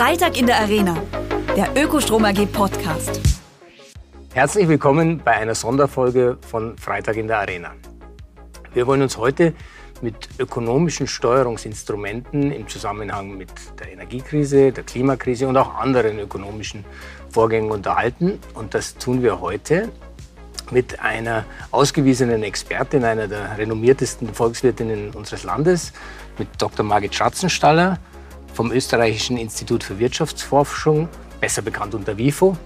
Freitag in der Arena, der Ökostrom AG Podcast. Herzlich willkommen bei einer Sonderfolge von Freitag in der Arena. Wir wollen uns heute mit ökonomischen Steuerungsinstrumenten im Zusammenhang mit der Energiekrise, der Klimakrise und auch anderen ökonomischen Vorgängen unterhalten. Und das tun wir heute mit einer ausgewiesenen Expertin, einer der renommiertesten Volkswirtinnen unseres Landes, mit Dr. Margit Schatzenstaller vom Österreichischen Institut für Wirtschaftsforschung, besser bekannt unter WIFO.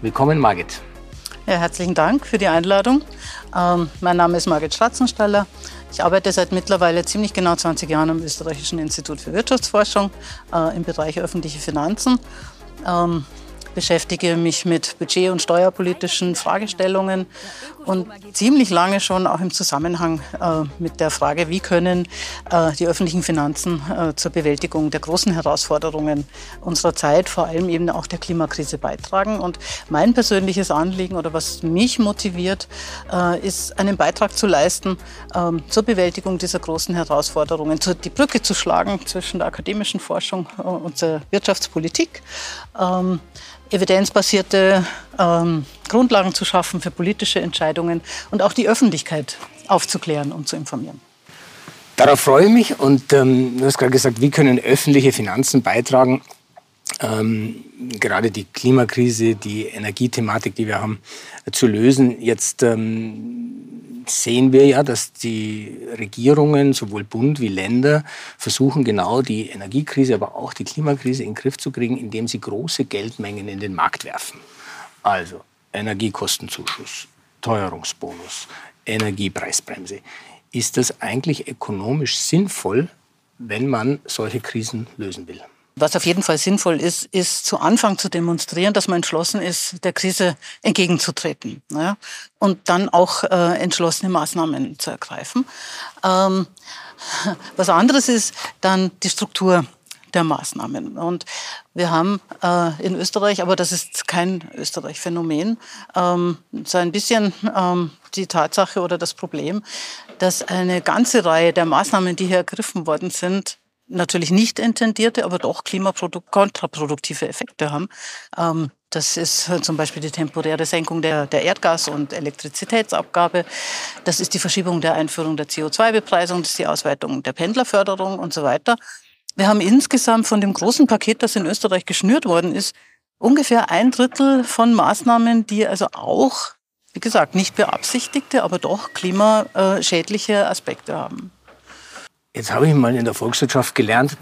Willkommen, Margit. Ja, herzlichen Dank für die Einladung. Ähm, mein Name ist Margit Schratzenstaller. Ich arbeite seit mittlerweile ziemlich genau 20 Jahren am Österreichischen Institut für Wirtschaftsforschung äh, im Bereich öffentliche Finanzen. Ähm, beschäftige mich mit budget- und steuerpolitischen Fragestellungen und ziemlich lange schon auch im Zusammenhang äh, mit der Frage, wie können äh, die öffentlichen Finanzen äh, zur Bewältigung der großen Herausforderungen unserer Zeit, vor allem eben auch der Klimakrise beitragen. Und mein persönliches Anliegen oder was mich motiviert, ist einen Beitrag zu leisten ähm, zur Bewältigung dieser großen Herausforderungen, die Brücke zu schlagen zwischen der akademischen Forschung und der Wirtschaftspolitik. Ähm, evidenzbasierte ähm, Grundlagen zu schaffen für politische Entscheidungen und auch die Öffentlichkeit aufzuklären und zu informieren. Darauf freue ich mich und ähm, du hast gerade gesagt, wie können öffentliche Finanzen beitragen, ähm, gerade die Klimakrise, die Energiethematik, die wir haben, zu lösen. Jetzt ähm, sehen wir ja, dass die Regierungen, sowohl Bund wie Länder, versuchen genau die Energiekrise, aber auch die Klimakrise in den Griff zu kriegen, indem sie große Geldmengen in den Markt werfen. Also Energiekostenzuschuss, Teuerungsbonus, Energiepreisbremse. Ist das eigentlich ökonomisch sinnvoll, wenn man solche Krisen lösen will? Was auf jeden Fall sinnvoll ist, ist zu Anfang zu demonstrieren, dass man entschlossen ist, der Krise entgegenzutreten ja, und dann auch äh, entschlossene Maßnahmen zu ergreifen. Ähm, was anderes ist dann die Struktur der Maßnahmen. Und wir haben äh, in Österreich, aber das ist kein Österreich-Phänomen, ähm, so ein bisschen ähm, die Tatsache oder das Problem, dass eine ganze Reihe der Maßnahmen, die hier ergriffen worden sind, natürlich nicht intendierte, aber doch klimakontraproduktive Effekte haben. Ähm, das ist zum Beispiel die temporäre Senkung der, der Erdgas- und Elektrizitätsabgabe. Das ist die Verschiebung der Einführung der CO2-Bepreisung, das ist die Ausweitung der Pendlerförderung und so weiter. Wir haben insgesamt von dem großen Paket, das in Österreich geschnürt worden ist, ungefähr ein Drittel von Maßnahmen, die also auch, wie gesagt, nicht beabsichtigte, aber doch klimaschädliche Aspekte haben. Jetzt habe ich mal in der Volkswirtschaft gelernt.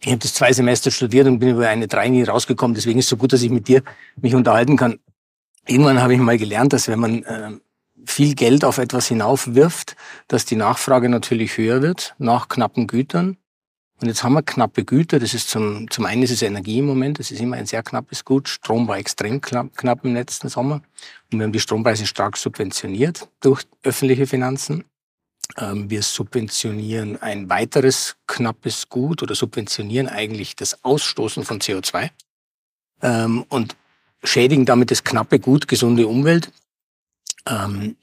Ich habe das zwei Semester studiert und bin über eine drei nie rausgekommen. Deswegen ist es so gut, dass ich mit dir mich unterhalten kann. Irgendwann habe ich mal gelernt, dass wenn man äh, viel Geld auf etwas hinaufwirft, dass die Nachfrage natürlich höher wird nach knappen Gütern. Und jetzt haben wir knappe Güter. Das ist zum, zum einen ist es Energie im Moment. Das ist immer ein sehr knappes Gut. Strom war extrem knapp, knapp im letzten Sommer. Und wir haben die Strompreise stark subventioniert durch öffentliche Finanzen. Ähm, wir subventionieren ein weiteres knappes Gut oder subventionieren eigentlich das Ausstoßen von CO2 ähm, und schädigen damit das knappe Gut, gesunde Umwelt. Ähm,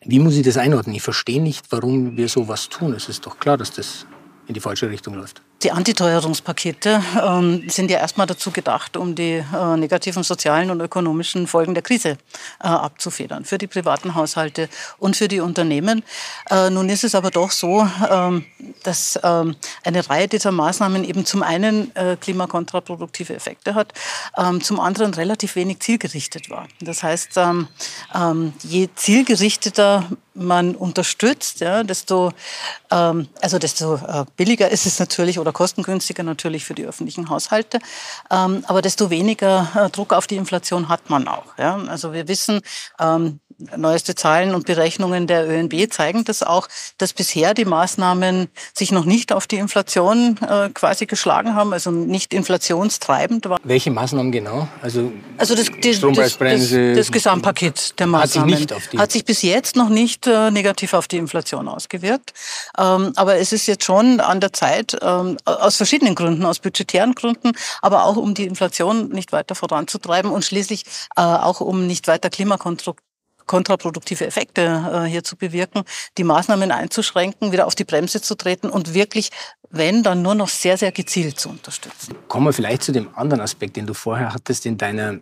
wie muss ich das einordnen? Ich verstehe nicht, warum wir sowas tun. Es ist doch klar, dass das in die falsche Richtung läuft. Die Antiteuerungspakete ähm, sind ja erstmal dazu gedacht, um die äh, negativen sozialen und ökonomischen Folgen der Krise äh, abzufedern, für die privaten Haushalte und für die Unternehmen. Äh, nun ist es aber doch so, ähm, dass ähm, eine Reihe dieser Maßnahmen eben zum einen äh, klimakontraproduktive Effekte hat, ähm, zum anderen relativ wenig zielgerichtet war. Das heißt, ähm, ähm, je zielgerichteter man unterstützt, ja, desto, also desto äh, billiger ist es natürlich oder kostengünstiger natürlich für die öffentlichen Haushalte. Ähm, aber desto weniger äh, Druck auf die Inflation hat man auch. Ja? Also wir wissen, ähm, neueste Zahlen und Berechnungen der ÖNB zeigen das auch, dass bisher die Maßnahmen sich noch nicht auf die Inflation äh, quasi geschlagen haben, also nicht inflationstreibend waren. Welche Maßnahmen genau? Also, also das, die, das, das, das, Gesamtpaket der Maßnahmen hat sich, nicht auf die hat sich bis jetzt noch nicht äh, negativ auf die Inflation ausgewirkt. Ähm, aber es ist jetzt schon an der Zeit, ähm, aus verschiedenen Gründen, aus budgetären Gründen, aber auch um die Inflation nicht weiter voranzutreiben und schließlich äh, auch um nicht weiter Klimakonstruktion kontraproduktive Effekte äh, hier zu bewirken, die Maßnahmen einzuschränken, wieder auf die Bremse zu treten und wirklich wenn, dann nur noch sehr, sehr gezielt zu unterstützen. Kommen wir vielleicht zu dem anderen Aspekt, den du vorher hattest in deiner,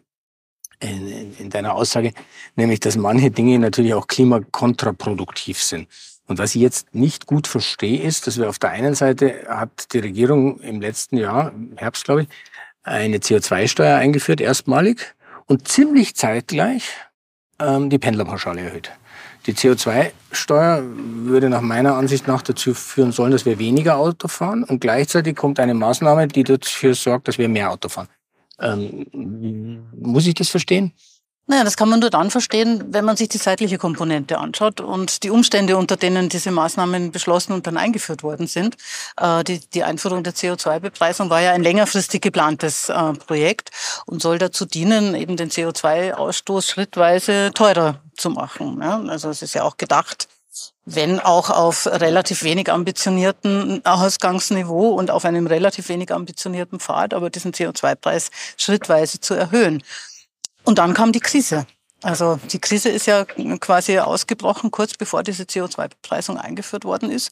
in, in deiner Aussage, nämlich, dass manche Dinge natürlich auch klimakontraproduktiv sind. Und was ich jetzt nicht gut verstehe, ist, dass wir auf der einen Seite hat die Regierung im letzten Jahr, im Herbst glaube ich, eine CO2-Steuer eingeführt, erstmalig, und ziemlich zeitgleich ähm, die Pendlerpauschale erhöht. Die CO2-Steuer würde nach meiner Ansicht nach dazu führen sollen, dass wir weniger Auto fahren und gleichzeitig kommt eine Maßnahme, die dafür sorgt, dass wir mehr Auto fahren. Ähm, muss ich das verstehen? Naja, das kann man nur dann verstehen, wenn man sich die zeitliche Komponente anschaut und die Umstände, unter denen diese Maßnahmen beschlossen und dann eingeführt worden sind. Äh, die, die Einführung der CO2-Bepreisung war ja ein längerfristig geplantes äh, Projekt und soll dazu dienen, eben den CO2-Ausstoß schrittweise teurer zu machen. Also es ist ja auch gedacht, wenn auch auf relativ wenig ambitionierten Ausgangsniveau und auf einem relativ wenig ambitionierten Pfad, aber diesen CO2-Preis schrittweise zu erhöhen. Und dann kam die Krise. Also die Krise ist ja quasi ausgebrochen, kurz bevor diese CO2-Bepreisung eingeführt worden ist.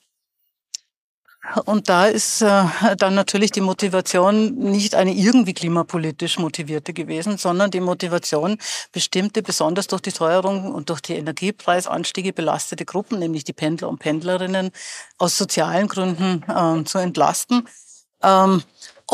Und da ist äh, dann natürlich die Motivation nicht eine irgendwie klimapolitisch motivierte gewesen, sondern die Motivation, bestimmte, besonders durch die Teuerung und durch die Energiepreisanstiege belastete Gruppen, nämlich die Pendler und Pendlerinnen, aus sozialen Gründen äh, zu entlasten. Ähm,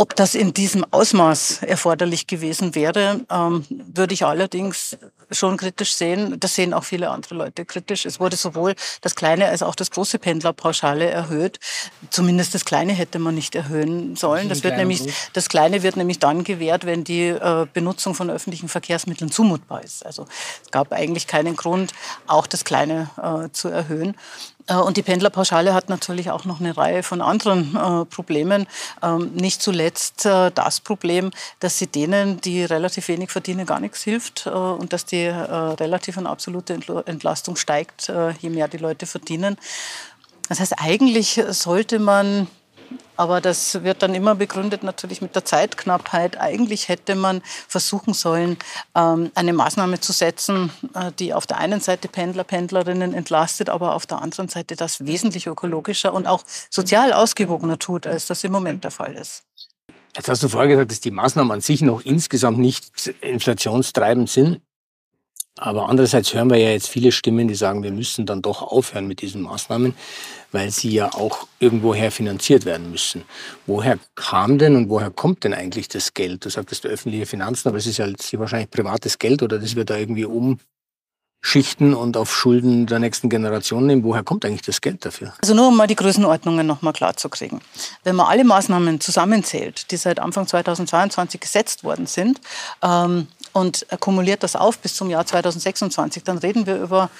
ob das in diesem Ausmaß erforderlich gewesen wäre, ähm, würde ich allerdings schon kritisch sehen. Das sehen auch viele andere Leute kritisch. Es wurde sowohl das kleine als auch das große Pendlerpauschale erhöht. Zumindest das kleine hätte man nicht erhöhen sollen. Das, wird nämlich, das kleine wird nämlich dann gewährt, wenn die äh, Benutzung von öffentlichen Verkehrsmitteln zumutbar ist. Also es gab eigentlich keinen Grund, auch das kleine äh, zu erhöhen. Äh, und die Pendlerpauschale hat natürlich auch noch eine Reihe von anderen äh, Problemen. Ähm, nicht zuletzt äh, das Problem, dass sie denen, die relativ wenig verdienen, gar nichts hilft äh, und dass die äh, relativ und absolute Entlastung steigt, äh, je mehr die Leute verdienen. Das heißt, eigentlich sollte man aber das wird dann immer begründet natürlich mit der Zeitknappheit. Eigentlich hätte man versuchen sollen, ähm, eine Maßnahme zu setzen, äh, die auf der einen Seite Pendler, Pendlerinnen entlastet, aber auf der anderen Seite das wesentlich ökologischer und auch sozial ausgewogener tut, als das im Moment der Fall ist. Jetzt hast du vorher gesagt, dass die Maßnahmen an sich noch insgesamt nicht inflationstreibend sind. Aber andererseits hören wir ja jetzt viele Stimmen, die sagen, wir müssen dann doch aufhören mit diesen Maßnahmen, weil sie ja auch irgendwoher finanziert werden müssen. Woher kam denn und woher kommt denn eigentlich das Geld? Du sagtest öffentliche Finanzen, aber es ist ja wahrscheinlich privates Geld oder das wird da irgendwie umschichten und auf Schulden der nächsten Generation nehmen. Woher kommt eigentlich das Geld dafür? Also nur um mal die Größenordnungen nochmal klar zu kriegen. Wenn man alle Maßnahmen zusammenzählt, die seit Anfang 2022 gesetzt worden sind, ähm, und kumuliert das auf bis zum Jahr 2026, dann reden wir über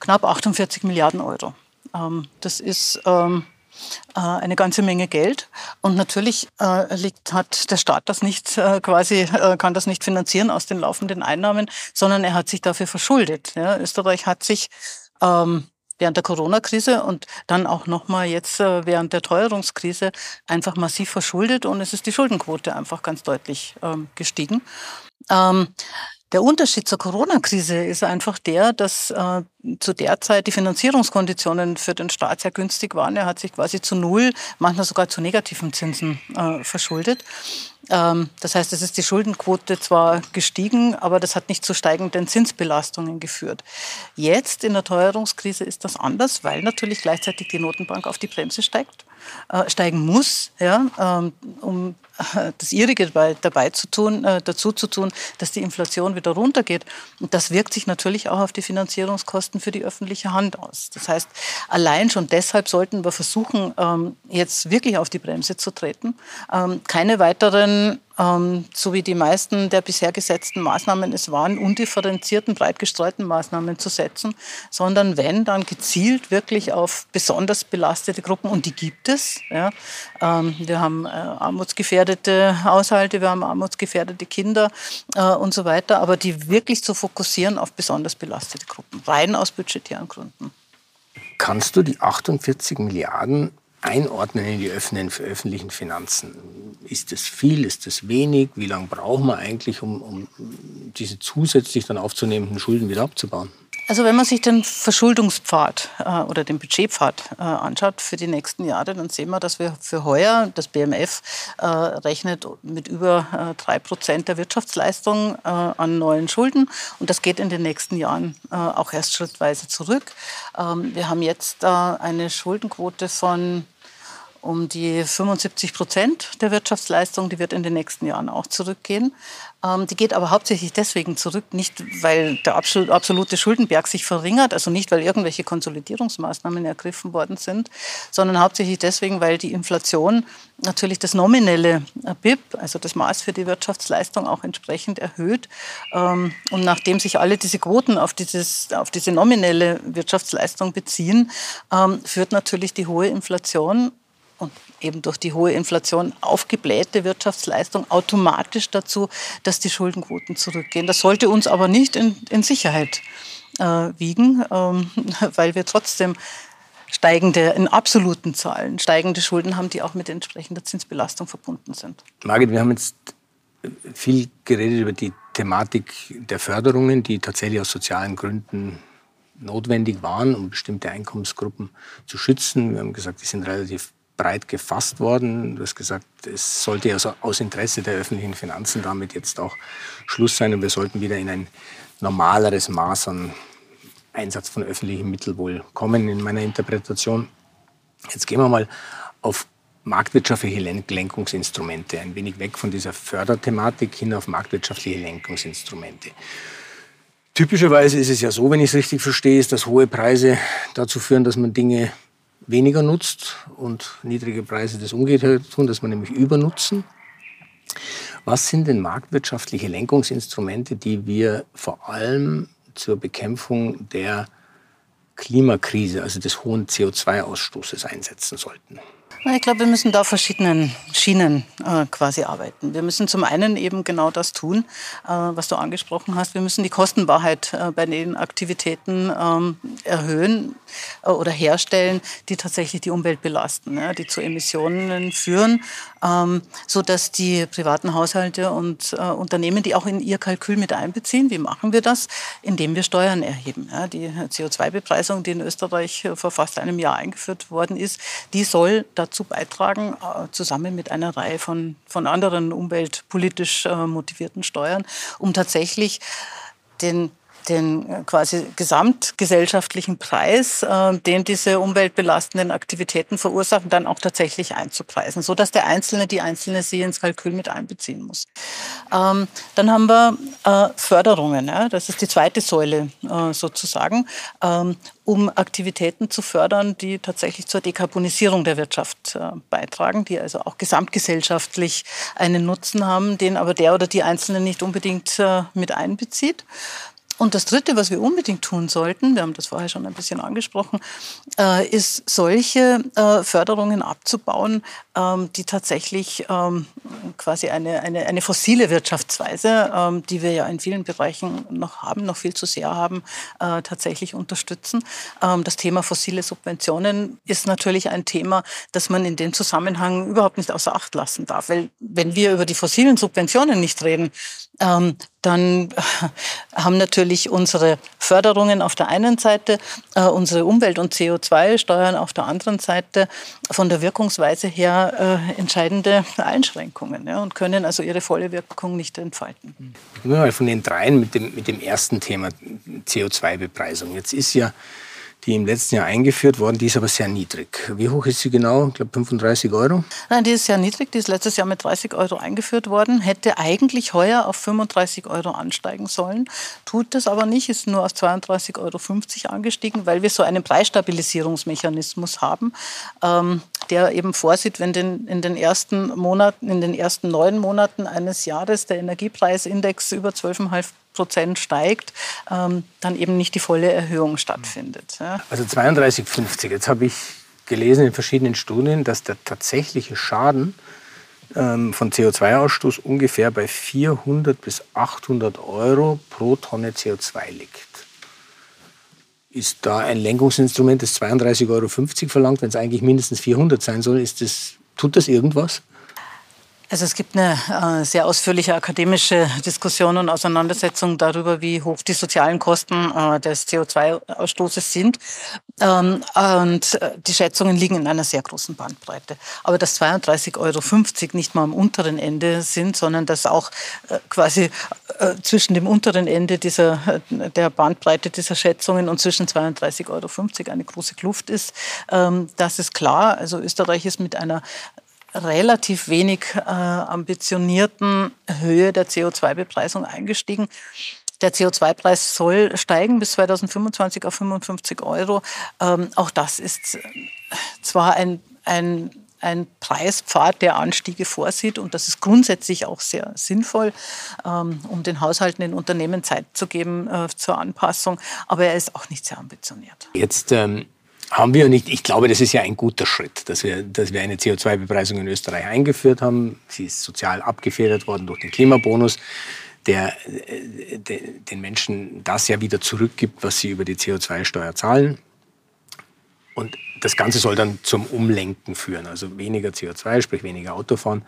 knapp 48 Milliarden Euro. Ähm, das ist ähm, äh, eine ganze Menge Geld. Und natürlich äh, liegt, hat der Staat das nicht äh, quasi, äh, kann das nicht finanzieren aus den laufenden Einnahmen, sondern er hat sich dafür verschuldet. Ja, Österreich hat sich ähm, während der Corona-Krise und dann auch nochmal jetzt äh, während der Teuerungskrise einfach massiv verschuldet und es ist die Schuldenquote einfach ganz deutlich ähm, gestiegen. Ähm, der Unterschied zur Corona-Krise ist einfach der, dass äh, zu der Zeit die Finanzierungskonditionen für den Staat sehr günstig waren. Er hat sich quasi zu Null, manchmal sogar zu negativen Zinsen äh, verschuldet. Ähm, das heißt, es ist die Schuldenquote zwar gestiegen, aber das hat nicht zu steigenden Zinsbelastungen geführt. Jetzt in der Teuerungskrise ist das anders, weil natürlich gleichzeitig die Notenbank auf die Bremse steigt, äh, steigen muss, ja, ähm, um das ihrige dabei, dabei zu tun, äh, dazu zu tun, dass die Inflation wieder runtergeht. Und das wirkt sich natürlich auch auf die Finanzierungskosten für die öffentliche Hand aus. Das heißt, allein schon deshalb sollten wir versuchen, ähm, jetzt wirklich auf die Bremse zu treten, ähm, keine weiteren ähm, so wie die meisten der bisher gesetzten Maßnahmen es waren, undifferenzierten, breit gestreuten Maßnahmen zu setzen, sondern wenn, dann gezielt wirklich auf besonders belastete Gruppen, und die gibt es. Ja. Ähm, wir haben äh, armutsgefährdete Haushalte, wir haben armutsgefährdete Kinder äh, und so weiter, aber die wirklich zu fokussieren auf besonders belastete Gruppen, rein aus budgetären Gründen. Kannst du die 48 Milliarden einordnen in die öffentlichen Finanzen. Ist das viel, ist das wenig? Wie lange brauchen wir eigentlich, um, um diese zusätzlich dann aufzunehmenden Schulden wieder abzubauen? Also wenn man sich den Verschuldungspfad äh, oder den Budgetpfad äh, anschaut für die nächsten Jahre, dann sehen wir, dass wir für heuer, das BMF äh, rechnet mit über äh, drei Prozent der Wirtschaftsleistung äh, an neuen Schulden und das geht in den nächsten Jahren äh, auch erst schrittweise zurück. Ähm, wir haben jetzt eine Schuldenquote von um die 75 Prozent der Wirtschaftsleistung, die wird in den nächsten Jahren auch zurückgehen. Ähm, die geht aber hauptsächlich deswegen zurück, nicht weil der absolute Schuldenberg sich verringert, also nicht weil irgendwelche Konsolidierungsmaßnahmen ergriffen worden sind, sondern hauptsächlich deswegen, weil die Inflation natürlich das nominelle BIP, also das Maß für die Wirtschaftsleistung, auch entsprechend erhöht. Ähm, und nachdem sich alle diese Quoten auf, dieses, auf diese nominelle Wirtschaftsleistung beziehen, ähm, führt natürlich die hohe Inflation eben durch die hohe Inflation aufgeblähte Wirtschaftsleistung automatisch dazu, dass die Schuldenquoten zurückgehen. Das sollte uns aber nicht in, in Sicherheit äh, wiegen, ähm, weil wir trotzdem steigende, in absoluten Zahlen, steigende Schulden haben, die auch mit entsprechender Zinsbelastung verbunden sind. Margit, wir haben jetzt viel geredet über die Thematik der Förderungen, die tatsächlich aus sozialen Gründen notwendig waren, um bestimmte Einkommensgruppen zu schützen. Wir haben gesagt, die sind relativ breit gefasst worden. Du hast gesagt, es sollte also aus Interesse der öffentlichen Finanzen damit jetzt auch Schluss sein und wir sollten wieder in ein normaleres Maß an Einsatz von öffentlichen Mitteln wohl kommen in meiner Interpretation. Jetzt gehen wir mal auf marktwirtschaftliche Lenkungsinstrumente, ein wenig weg von dieser Förderthematik hin auf marktwirtschaftliche Lenkungsinstrumente. Typischerweise ist es ja so, wenn ich es richtig verstehe, ist, dass hohe Preise dazu führen, dass man Dinge weniger nutzt und niedrige Preise das umgekehrt tun, dass wir nämlich übernutzen. Was sind denn marktwirtschaftliche Lenkungsinstrumente, die wir vor allem zur Bekämpfung der Klimakrise, also des hohen CO2-Ausstoßes einsetzen sollten? Ich glaube, wir müssen da verschiedenen Schienen äh, quasi arbeiten. Wir müssen zum einen eben genau das tun, äh, was du angesprochen hast. Wir müssen die Kostenwahrheit äh, bei den Aktivitäten ähm, erhöhen äh, oder herstellen, die tatsächlich die Umwelt belasten, ja, die zu Emissionen führen, ähm, so dass die privaten Haushalte und äh, Unternehmen die auch in ihr Kalkül mit einbeziehen. Wie machen wir das? Indem wir Steuern erheben. Ja, die CO2-Bepreisung, die in Österreich äh, vor fast einem Jahr eingeführt worden ist, die soll dazu beitragen, äh, zusammen mit einer Reihe von, von anderen umweltpolitisch äh, motivierten Steuern, um tatsächlich den den äh, quasi gesamtgesellschaftlichen Preis, den diese umweltbelastenden Aktivitäten verursachen, dann auch tatsächlich einzupreisen, so dass der Einzelne, die Einzelne sie ins Kalkül mit einbeziehen muss. Ähm, dann haben wir äh, Förderungen, ja, das ist die zweite Säule äh, sozusagen, ähm, um Aktivitäten zu fördern, die tatsächlich zur Dekarbonisierung der Wirtschaft äh, beitragen, die also auch gesamtgesellschaftlich einen Nutzen haben, den aber der oder die Einzelne nicht unbedingt mit einbezieht. Und das Dritte, was wir unbedingt tun sollten, wir haben das vorher schon ein bisschen angesprochen, äh, ist solche äh, Förderungen abzubauen, ähm, die tatsächlich ähm, quasi eine, eine, eine fossile Wirtschaftsweise, ähm, die wir ja in vielen Bereichen noch haben, noch viel zu sehr haben, äh, tatsächlich unterstützen. Das Thema fossile Subventionen ist natürlich ein Thema, das man in dem Zusammenhang überhaupt nicht außer Acht lassen darf. Weil wenn wir über die fossilen Subventionen nicht reden, dann haben natürlich unsere Förderungen auf der einen Seite, äh, unsere Umwelt- und CO2-Steuern auf der anderen Seite von der Wirkungsweise her äh, entscheidende Einschränkungen ja, und können also ihre volle Wirkung nicht entfalten. Mal von den dreien mit dem, mit dem ersten Thema CO2-Bepreisung. Jetzt ist ja die im letzten Jahr eingeführt worden. Die ist aber sehr niedrig. Wie hoch ist sie genau? Ich glaube 35 Euro? Nein, die ist sehr niedrig. Die ist letztes Jahr mit 30 Euro eingeführt worden. Hätte eigentlich heuer auf 35 Euro ansteigen sollen. Tut das aber nicht. Ist nur auf 32,50 Euro angestiegen, weil wir so einen Preisstabilisierungsmechanismus haben, ähm, der eben vorsieht, wenn den, in den ersten Monaten, in den ersten neun Monaten eines Jahres der Energiepreisindex über 12,5 Prozent steigt, ähm, dann eben nicht die volle Erhöhung stattfindet. Ja. Also 32,50. Jetzt habe ich gelesen in verschiedenen Studien, dass der tatsächliche Schaden ähm, von CO2-Ausstoß ungefähr bei 400 bis 800 Euro pro Tonne CO2 liegt. Ist da ein Lenkungsinstrument, das 32,50 Euro verlangt, wenn es eigentlich mindestens 400 sein soll, ist das, tut das irgendwas? Also es gibt eine äh, sehr ausführliche akademische Diskussion und Auseinandersetzung darüber, wie hoch die sozialen Kosten äh, des CO2-Ausstoßes sind. Ähm, und äh, die Schätzungen liegen in einer sehr großen Bandbreite. Aber dass 32,50 Euro nicht mal am unteren Ende sind, sondern dass auch quasi zwischen dem unteren Ende dieser, der Bandbreite dieser Schätzungen und zwischen 32,50 Euro eine große Kluft ist, ähm, das ist klar. Also Österreich ist mit einer relativ wenig äh, ambitionierten Höhe der CO2-Bepreisung eingestiegen. Der CO2-Preis soll steigen bis 2025 auf 55 Euro. Ähm, auch das ist äh, zwar ein, ein, ein Preispfad, der Anstiege vorsieht und das ist grundsätzlich auch sehr sinnvoll, ähm, um den Haushalten, den Unternehmen Zeit zu geben äh, zur Anpassung, aber er ist auch nicht sehr ambitioniert. Jetzt ähm haben wir nicht. Ich glaube, das ist ja ein guter Schritt, dass wir, dass wir eine CO2-Bepreisung in Österreich eingeführt haben. Sie ist sozial abgefedert worden durch den Klimabonus, der, äh, der den Menschen das ja wieder zurückgibt, was sie über die CO2-Steuer zahlen. Und das Ganze soll dann zum Umlenken führen, also weniger CO2, sprich weniger Autofahren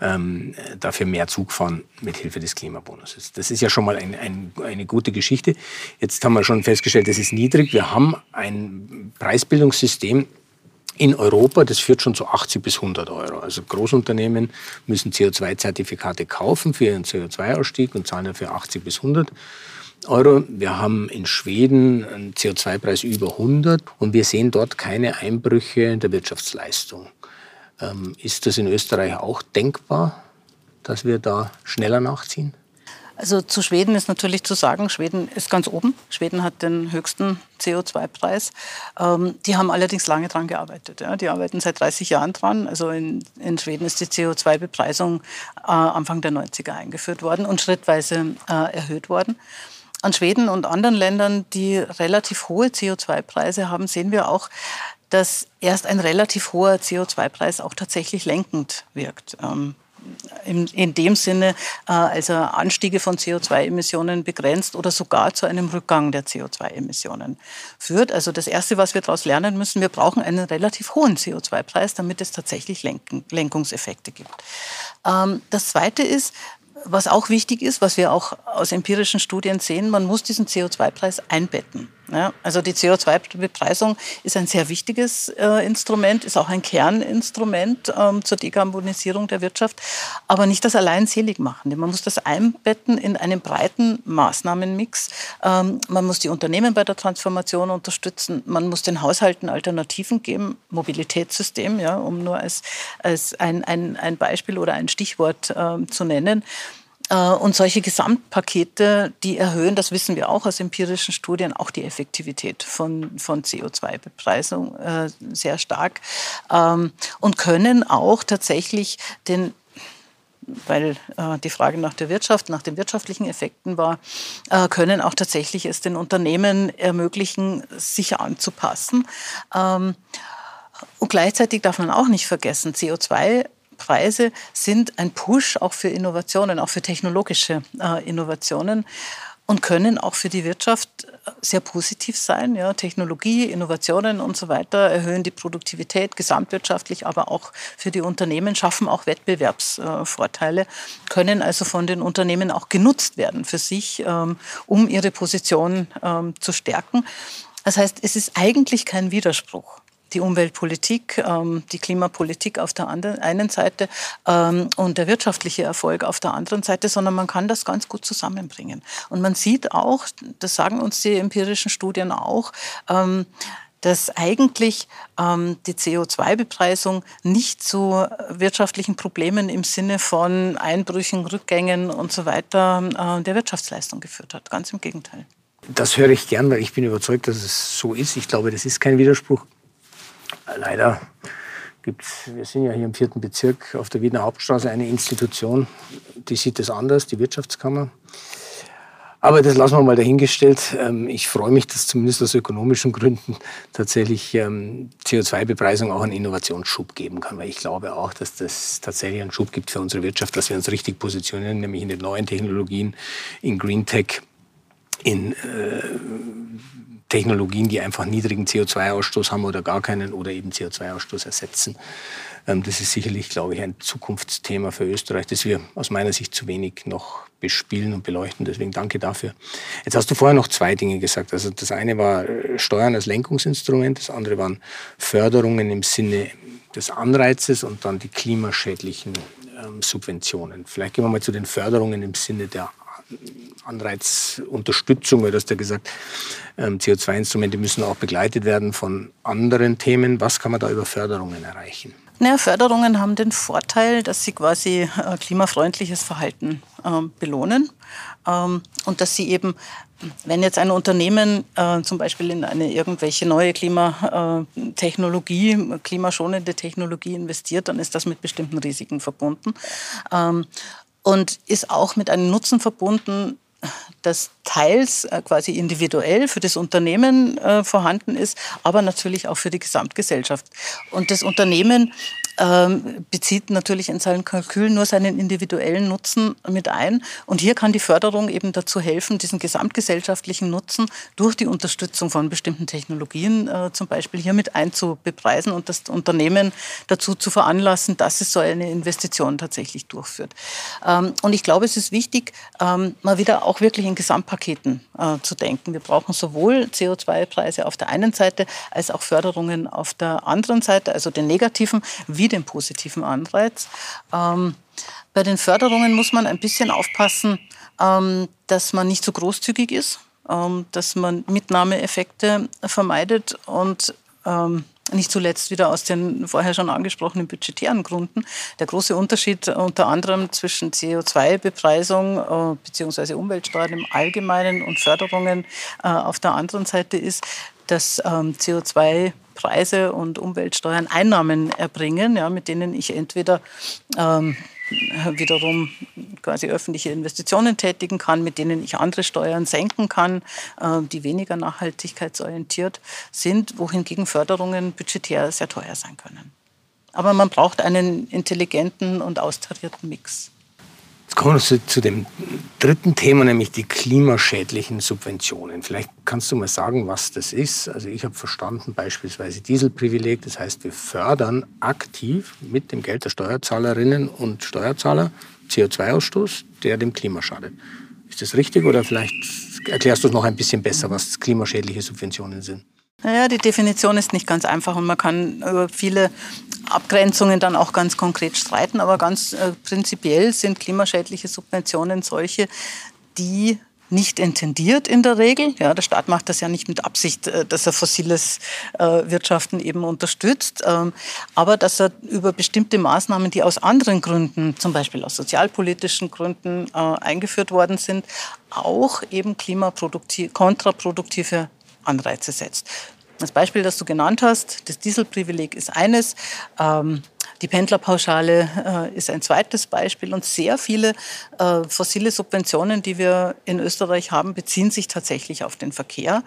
ähm, dafür mehr Zug fahren mit Hilfe des Klimabonuses. Das ist ja schon mal ein, ein, eine gute Geschichte. Jetzt haben wir schon festgestellt, das ist niedrig. Wir haben ein Preisbildungssystem in Europa, das führt schon zu 80 bis 100 Euro. Also Großunternehmen müssen CO2-Zertifikate kaufen für ihren CO2-Ausstieg und zahlen dafür 80 bis 100 Euro. Wir haben in Schweden einen CO2-Preis über 100 und wir sehen dort keine Einbrüche in der Wirtschaftsleistung. Ähm, ist das in Österreich auch denkbar, dass wir da schneller nachziehen? Also zu Schweden ist natürlich zu sagen, Schweden ist ganz oben. Schweden hat den höchsten CO2-Preis. Ähm, die haben allerdings lange dran gearbeitet. Ja. Die arbeiten seit 30 Jahren dran. Also in, in Schweden ist die CO2-Bepreisung äh, Anfang der 90er eingeführt worden und schrittweise äh, erhöht worden. An Schweden und anderen Ländern, die relativ hohe CO2-Preise haben, sehen wir auch, dass erst ein relativ hoher CO2-Preis auch tatsächlich lenkend wirkt. Ähm, in, in, dem Sinne, äh, also Anstiege von CO2-Emissionen begrenzt oder sogar zu einem Rückgang der CO2-Emissionen führt. Also das Erste, was wir daraus lernen müssen, wir brauchen einen relativ hohen CO2-Preis, damit es tatsächlich Lenken, Lenkungseffekte gibt. Ähm, das Zweite ist, was auch wichtig ist, was wir auch aus empirischen Studien sehen, man muss diesen CO2-Preis einbetten. Ja, also die CO2-Bepreisung ist ein sehr wichtiges äh, Instrument, ist auch ein Kerninstrument ähm, zur Dekarbonisierung der Wirtschaft, aber nicht das allein selig machen. Man muss das einbetten in einen breiten Maßnahmenmix. Ähm, man muss die Unternehmen bei der Transformation unterstützen. Man muss den Haushalten Alternativen geben, Mobilitätssystem, ja, um nur als, als ein, ein, ein Beispiel oder ein Stichwort ähm, zu nennen. Äh, und solche Gesamtpakete, die erhöhen, das wissen wir auch aus empirischen Studien, auch die Effektivität von, von CO2-Bepreisung äh, sehr stark ähm, und können auch tatsächlich den weil äh, die Frage nach der Wirtschaft, nach den wirtschaftlichen Effekten war, äh, können auch tatsächlich es den Unternehmen ermöglichen, sich anzupassen. Ähm, und gleichzeitig darf man auch nicht vergessen, CO2 Preise sind ein Push auch für Innovationen, auch für technologische äh, Innovationen und können auch für die Wirtschaft äh, sehr positiv sein. Ja, Technologie, Innovationen und so weiter erhöhen die Produktivität gesamtwirtschaftlich, aber auch für die Unternehmen schaffen auch Wettbewerbsvorteile, können also von den Unternehmen auch genutzt werden für sich, ähm, um ihre Position ähm, zu stärken. Das heißt, es ist eigentlich kein Widerspruch die Umweltpolitik, ähm, die Klimapolitik auf der anderen, einen Seite ähm, und der wirtschaftliche Erfolg auf der anderen Seite, sondern man kann das ganz gut zusammenbringen. Und man sieht auch, das sagen uns die empirischen Studien auch, ähm, dass eigentlich ähm, die CO2-Bepreisung nicht zu wirtschaftlichen Problemen im Sinne von Einbrüchen, Rückgängen und so weiter äh, der Wirtschaftsleistung geführt hat. Ganz im Gegenteil. Das höre ich gern, weil ich bin überzeugt, dass es so ist. Ich glaube, das ist kein Widerspruch. Leider gibt es, wir sind ja hier im vierten Bezirk auf der Wiener Hauptstraße, eine Institution, die sieht das anders, die Wirtschaftskammer. Aber das lassen wir mal dahingestellt. Ähm, ich freue mich, dass zumindest aus ökonomischen Gründen tatsächlich ähm, CO2-Bepreisung auch einen Innovationsschub geben kann, weil ich glaube auch, dass das tatsächlich einen Schub gibt für unsere Wirtschaft, dass wir uns richtig positionieren, nämlich in den neuen Technologien, in Green Tech, in äh, Technologien, die einfach niedrigen CO2-Ausstoß haben oder gar keinen oder eben CO2-Ausstoß ersetzen. Ähm, das ist sicherlich, glaube ich, ein Zukunftsthema für Österreich, das wir aus meiner Sicht zu wenig noch bespielen und beleuchten. Deswegen danke dafür. Jetzt hast du vorher noch zwei Dinge gesagt. Also das eine war äh, Steuern als Lenkungsinstrument, das andere waren Förderungen im Sinne des Anreizes und dann die klimaschädlichen ähm, Subventionen. Vielleicht gehen wir mal zu den Förderungen im Sinne der Anreizunterstützung, weil du hast ja gesagt, ähm, CO2-Instrumente müssen auch begleitet werden von anderen Themen. Was kann man da über Förderungen erreichen? Naja, Förderungen haben den Vorteil, dass sie quasi äh, klimafreundliches Verhalten äh, belohnen ähm, und dass sie eben, wenn jetzt ein Unternehmen äh, zum Beispiel in eine irgendwelche neue Klimatechnologie, äh, klimaschonende Technologie investiert, dann ist das mit bestimmten Risiken verbunden ähm, und ist auch mit einem Nutzen verbunden, das teils äh, quasi individuell für das Unternehmen äh, vorhanden ist, aber natürlich auch für die Gesamtgesellschaft. Und das Unternehmen ähm, bezieht natürlich in seinen Kalkül nur seinen individuellen Nutzen mit ein. Und hier kann die Förderung eben dazu helfen, diesen gesamtgesellschaftlichen Nutzen durch die Unterstützung von bestimmten Technologien äh, zum Beispiel hier mit einzubepreisen und das Unternehmen dazu zu veranlassen, dass es so eine Investition tatsächlich durchführt. Ähm, und ich glaube, es ist wichtig, ähm, mal wieder auch wirklich in Gesamtpaketen äh, zu denken. Wir brauchen sowohl CO2-Preise auf der einen Seite als auch Förderungen auf der anderen Seite, also den negativen wie den positiven Anreiz. Ähm, bei den Förderungen muss man ein bisschen aufpassen, ähm, dass man nicht zu so großzügig ist, ähm, dass man Mitnahmeeffekte vermeidet und ähm, nicht zuletzt wieder aus den vorher schon angesprochenen budgetären Gründen. Der große Unterschied unter anderem zwischen CO2-Bepreisung äh, bzw. Umweltsteuern im Allgemeinen und Förderungen äh, auf der anderen Seite ist, dass ähm, CO2 Preise und Umweltsteuern Einnahmen erbringen, ja, mit denen ich entweder ähm, wiederum quasi öffentliche Investitionen tätigen kann, mit denen ich andere Steuern senken kann, äh, die weniger nachhaltigkeitsorientiert sind, wohingegen Förderungen budgetär sehr teuer sein können. Aber man braucht einen intelligenten und austarierten Mix. Jetzt kommen wir zu, dem dritten Thema, nämlich die klimaschädlichen Subventionen. Vielleicht kannst du mal sagen, was das ist. Also ich habe verstanden, beispielsweise Dieselprivileg, das heißt, wir fördern aktiv mit dem Geld der Steuerzahlerinnen und Steuerzahler CO2-Ausstoß, der dem Klima schadet. Ist das richtig oder vielleicht erklärst du es noch ein bisschen besser, was klimaschädliche Subventionen sind? Naja, die Definition ist nicht ganz einfach und man kann über viele Abgrenzungen dann auch ganz konkret streiten, aber ganz äh, prinzipiell sind klimaschädliche Subventionen solche, die nicht intendiert in der Regel. Ja, der Staat macht das ja nicht mit Absicht, äh, dass er fossiles äh, Wirtschaften eben unterstützt, ähm, aber dass er über bestimmte Maßnahmen, die aus anderen Gründen, zum Beispiel aus sozialpolitischen Gründen äh, eingeführt worden sind, auch eben kontraproduktive Anreize setzt. Das Beispiel, das du genannt hast, das Dieselprivileg ist eines. Ähm, die Pendlerpauschale äh, ist ein zweites Beispiel und sehr viele äh, fossile Subventionen, die wir in Österreich haben, beziehen sich tatsächlich auf den Verkehr.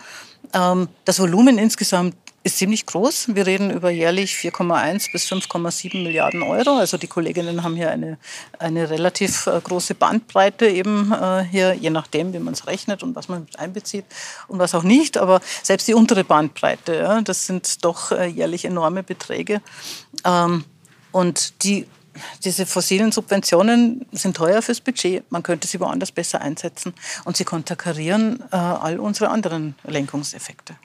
Ähm, das Volumen insgesamt ist ziemlich groß. Wir reden über jährlich 4,1 bis 5,7 Milliarden Euro. Also die Kolleginnen haben hier eine, eine relativ äh, große Bandbreite eben äh, hier, je nachdem, wie man es rechnet und was man mit einbezieht und was auch nicht. Aber selbst die untere Bandbreite, das sind doch äh, jährlich enorme Beträge. Ähm, und die diese fossilen Subventionen sind teuer fürs Budget. Man könnte sie woanders besser einsetzen. Und sie konterkarieren all unsere anderen Lenkungseffekte.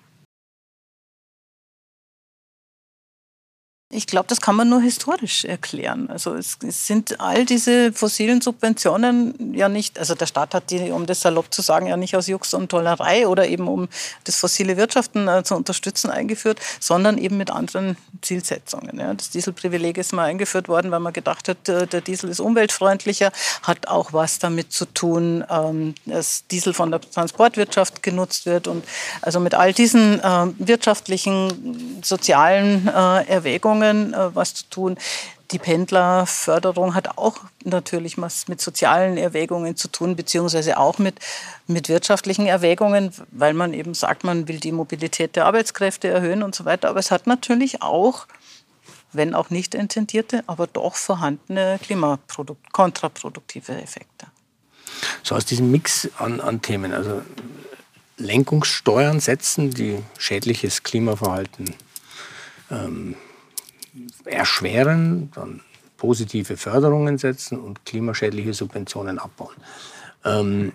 Ich glaube, das kann man nur historisch erklären. Also es, sind all diese fossilen Subventionen ja nicht, also der Staat hat die, um das salopp zu sagen, ja nicht aus Jux und Tollerei oder eben um das fossile Wirtschaften äh, zu unterstützen eingeführt, sondern eben mit anderen Zielsetzungen. Ja. Das Dieselprivileg ist mal eingeführt worden, weil man gedacht hat, äh, der Diesel ist umweltfreundlicher, hat auch was damit zu tun, ähm, dass Diesel von der Transportwirtschaft genutzt wird und also mit all diesen äh, wirtschaftlichen, sozialen Erwägungen Erwägungen äh, was zu tun. Die Pendlerförderung hat auch natürlich was mit sozialen Erwägungen zu tun, beziehungsweise auch mit, mit wirtschaftlichen Erwägungen, weil man eben sagt, man will die Mobilität der Arbeitskräfte erhöhen und so weiter. Aber es hat natürlich auch, wenn auch nicht intendierte, aber doch vorhandene klimakontraproduktive Effekte. So aus diesem Mix an, an Themen, also Lenkungssteuern setzen, die schädliches Klimaverhalten ähm, erschweren, dann positive Förderungen setzen und klimaschädliche Subventionen abbauen. Ähm,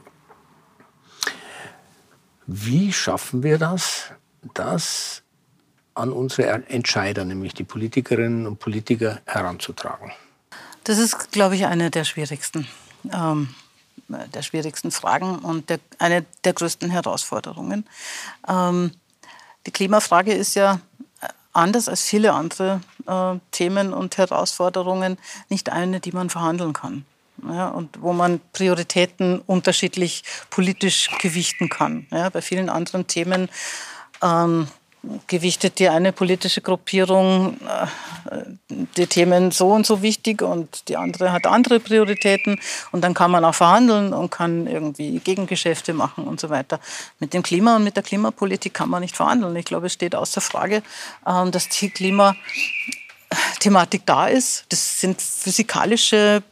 wie schaffen wir das, das an unsere Entscheider, nämlich die Politikerinnen und Politiker, heranzutragen? Das ist, glaube ich, eine der schwierigsten, ähm, der schwierigsten Fragen und der, eine der größten Herausforderungen. Ähm, die Klimafrage ist ja anders als viele andere äh, Themen und Herausforderungen nicht eine, die man verhandeln kann. Ja, und wo man Prioritäten unterschiedlich politisch gewichten kann. Ja, bei vielen anderen Themen ähm, gewichtet die eine politische Gruppierung äh, die Themen so und so wichtig und die andere hat andere Prioritäten und dann kann man auch verhandeln und kann irgendwie Gegengeschäfte machen und so weiter. Mit dem Klima und mit der Klimapolitik kann man nicht verhandeln. Ich glaube, es steht außer Frage, ähm, dass die Klimathematik da ist. Das sind physikalische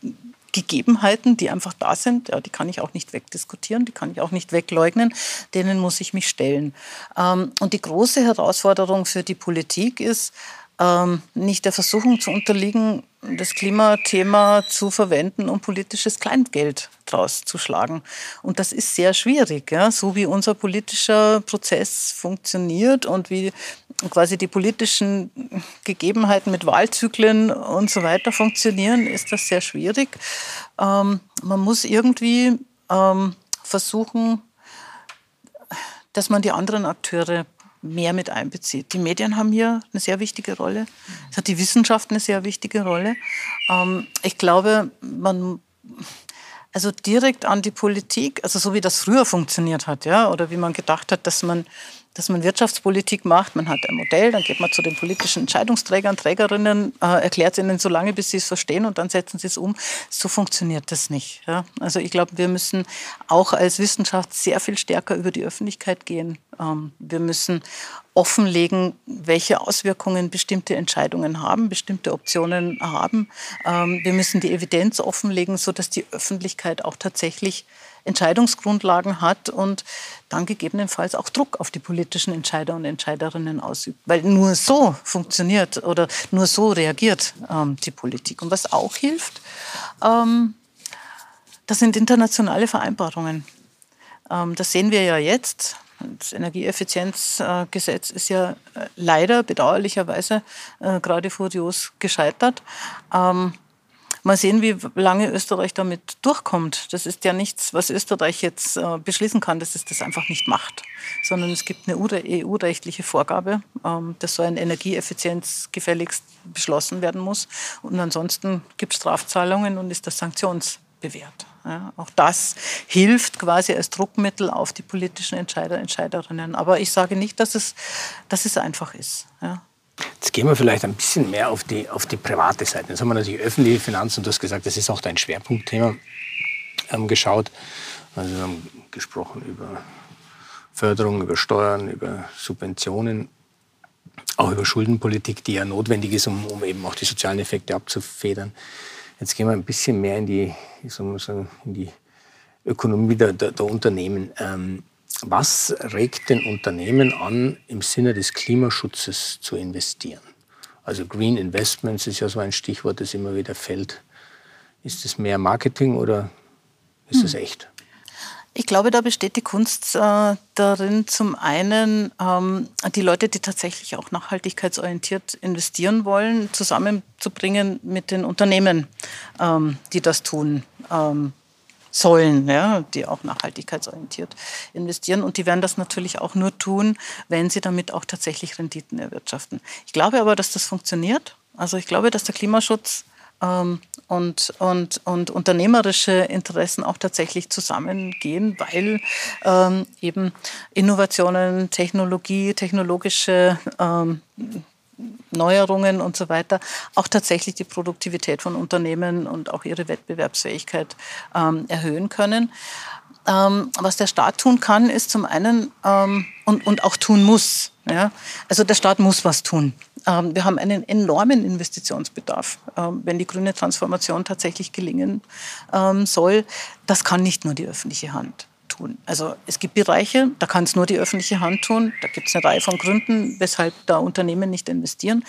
Gegebenheiten, die einfach da sind, ja, die kann ich auch nicht wegdiskutieren, die kann ich auch nicht wegleugnen, denen muss ich mich stellen. Ähm, und die große Herausforderung für die Politik ist, ähm, nicht der Versuchung zu unterliegen, das Klimathema zu verwenden, um politisches Kleingeld draus zu schlagen. Und das ist sehr schwierig, ja? so wie unser politischer Prozess funktioniert und wie quasi die politischen Gegebenheiten mit Wahlzyklen und so weiter funktionieren, ist das sehr schwierig. Ähm, man muss irgendwie ähm, versuchen, dass man die anderen Akteure mehr mit einbezieht. Die Medien haben hier eine sehr wichtige Rolle. Es hat die Wissenschaft eine sehr wichtige Rolle. Ähm, ich glaube, man also direkt an die Politik, also so wie das früher funktioniert hat, ja, oder wie man gedacht hat, dass man dass man Wirtschaftspolitik macht. Man hat ein Modell, dann geht man zu den politischen Entscheidungsträgern, Trägerinnen, äh, erklärt ihnen so lange, bis sie es verstehen und dann setzen sie es um. So funktioniert das nicht. Ja? Also ich glaube, wir müssen auch als Wissenschaft sehr viel stärker über die Öffentlichkeit gehen. Ähm, wir müssen offenlegen, welche Auswirkungen bestimmte Entscheidungen haben, bestimmte Optionen haben. Ähm, wir müssen die Evidenz offenlegen, sodass die Öffentlichkeit auch tatsächlich Entscheidungsgrundlagen hat und dann gegebenenfalls auch Druck auf die politischen Entscheider und Entscheiderinnen ausübt. Weil nur so funktioniert oder nur so reagiert ähm, die Politik. Und was auch hilft, ähm, das sind internationale Vereinbarungen. Das sehen wir ja jetzt. Das Energieeffizienzgesetz ist ja äh, leider bedauerlicherweise äh, gerade furios gescheitert. Ähm, Mal sehen, wie lange Österreich damit durchkommt. Das ist ja nichts, was Österreich jetzt äh, beschließen kann, dass es das einfach nicht macht, sondern es gibt eine EU-rechtliche Vorgabe, ähm, dass so eine Energieeffizienz gefälligst beschlossen werden muss. Und ansonsten gibt es Strafzahlungen und ist das sanktionsbewährt. Ja, auch das hilft quasi als Druckmittel auf die politischen Entscheider, Entscheiderinnen. Aber ich sage nicht, dass es, dass es einfach ist. Ja. Jetzt gehen wir vielleicht ein bisschen mehr auf die, auf die private Seite. Jetzt haben wir natürlich öffentliche Finanzen, du hast gesagt, das ist auch dein Schwerpunktthema, ähm, geschaut. Also wir haben gesprochen über Förderung, über Steuern, über Subventionen, auch über Schuldenpolitik, die ja notwendig ist, um, um eben auch die sozialen Effekte abzufedern. Jetzt gehen wir ein bisschen mehr in die, sagen, in die Ökonomie der, der, der Unternehmen. Ähm, was regt den Unternehmen an, im Sinne des Klimaschutzes zu investieren? Also Green Investments ist ja so ein Stichwort, das immer wieder fällt. Ist es mehr Marketing oder ist es hm. echt? Ich glaube, da besteht die Kunst äh, darin, zum einen ähm, die Leute, die tatsächlich auch nachhaltigkeitsorientiert investieren wollen, zusammenzubringen mit den Unternehmen, ähm, die das tun. Ähm, sollen, ja, die auch nachhaltigkeitsorientiert investieren. Und die werden das natürlich auch nur tun, wenn sie damit auch tatsächlich Renditen erwirtschaften. Ich glaube aber, dass das funktioniert. Also ich glaube, dass der Klimaschutz und, und, und unternehmerische Interessen auch tatsächlich zusammengehen, weil ähm, eben Innovationen, Technologie, technologische ähm, Neuerungen und so weiter auch tatsächlich die Produktivität von Unternehmen und auch ihre Wettbewerbsfähigkeit ähm, erhöhen können. Ähm, was der Staat tun kann, ist zum einen ähm, und, und auch tun muss. Ja? Also der Staat muss was tun. Ähm, wir haben einen enormen Investitionsbedarf, ähm, wenn die grüne Transformation tatsächlich gelingen ähm, soll. Das kann nicht nur die öffentliche Hand tun. Also es gibt Bereiche, da kann es nur die öffentliche Hand tun. Da gibt es eine Reihe von Gründen, weshalb da Unternehmen nicht investieren.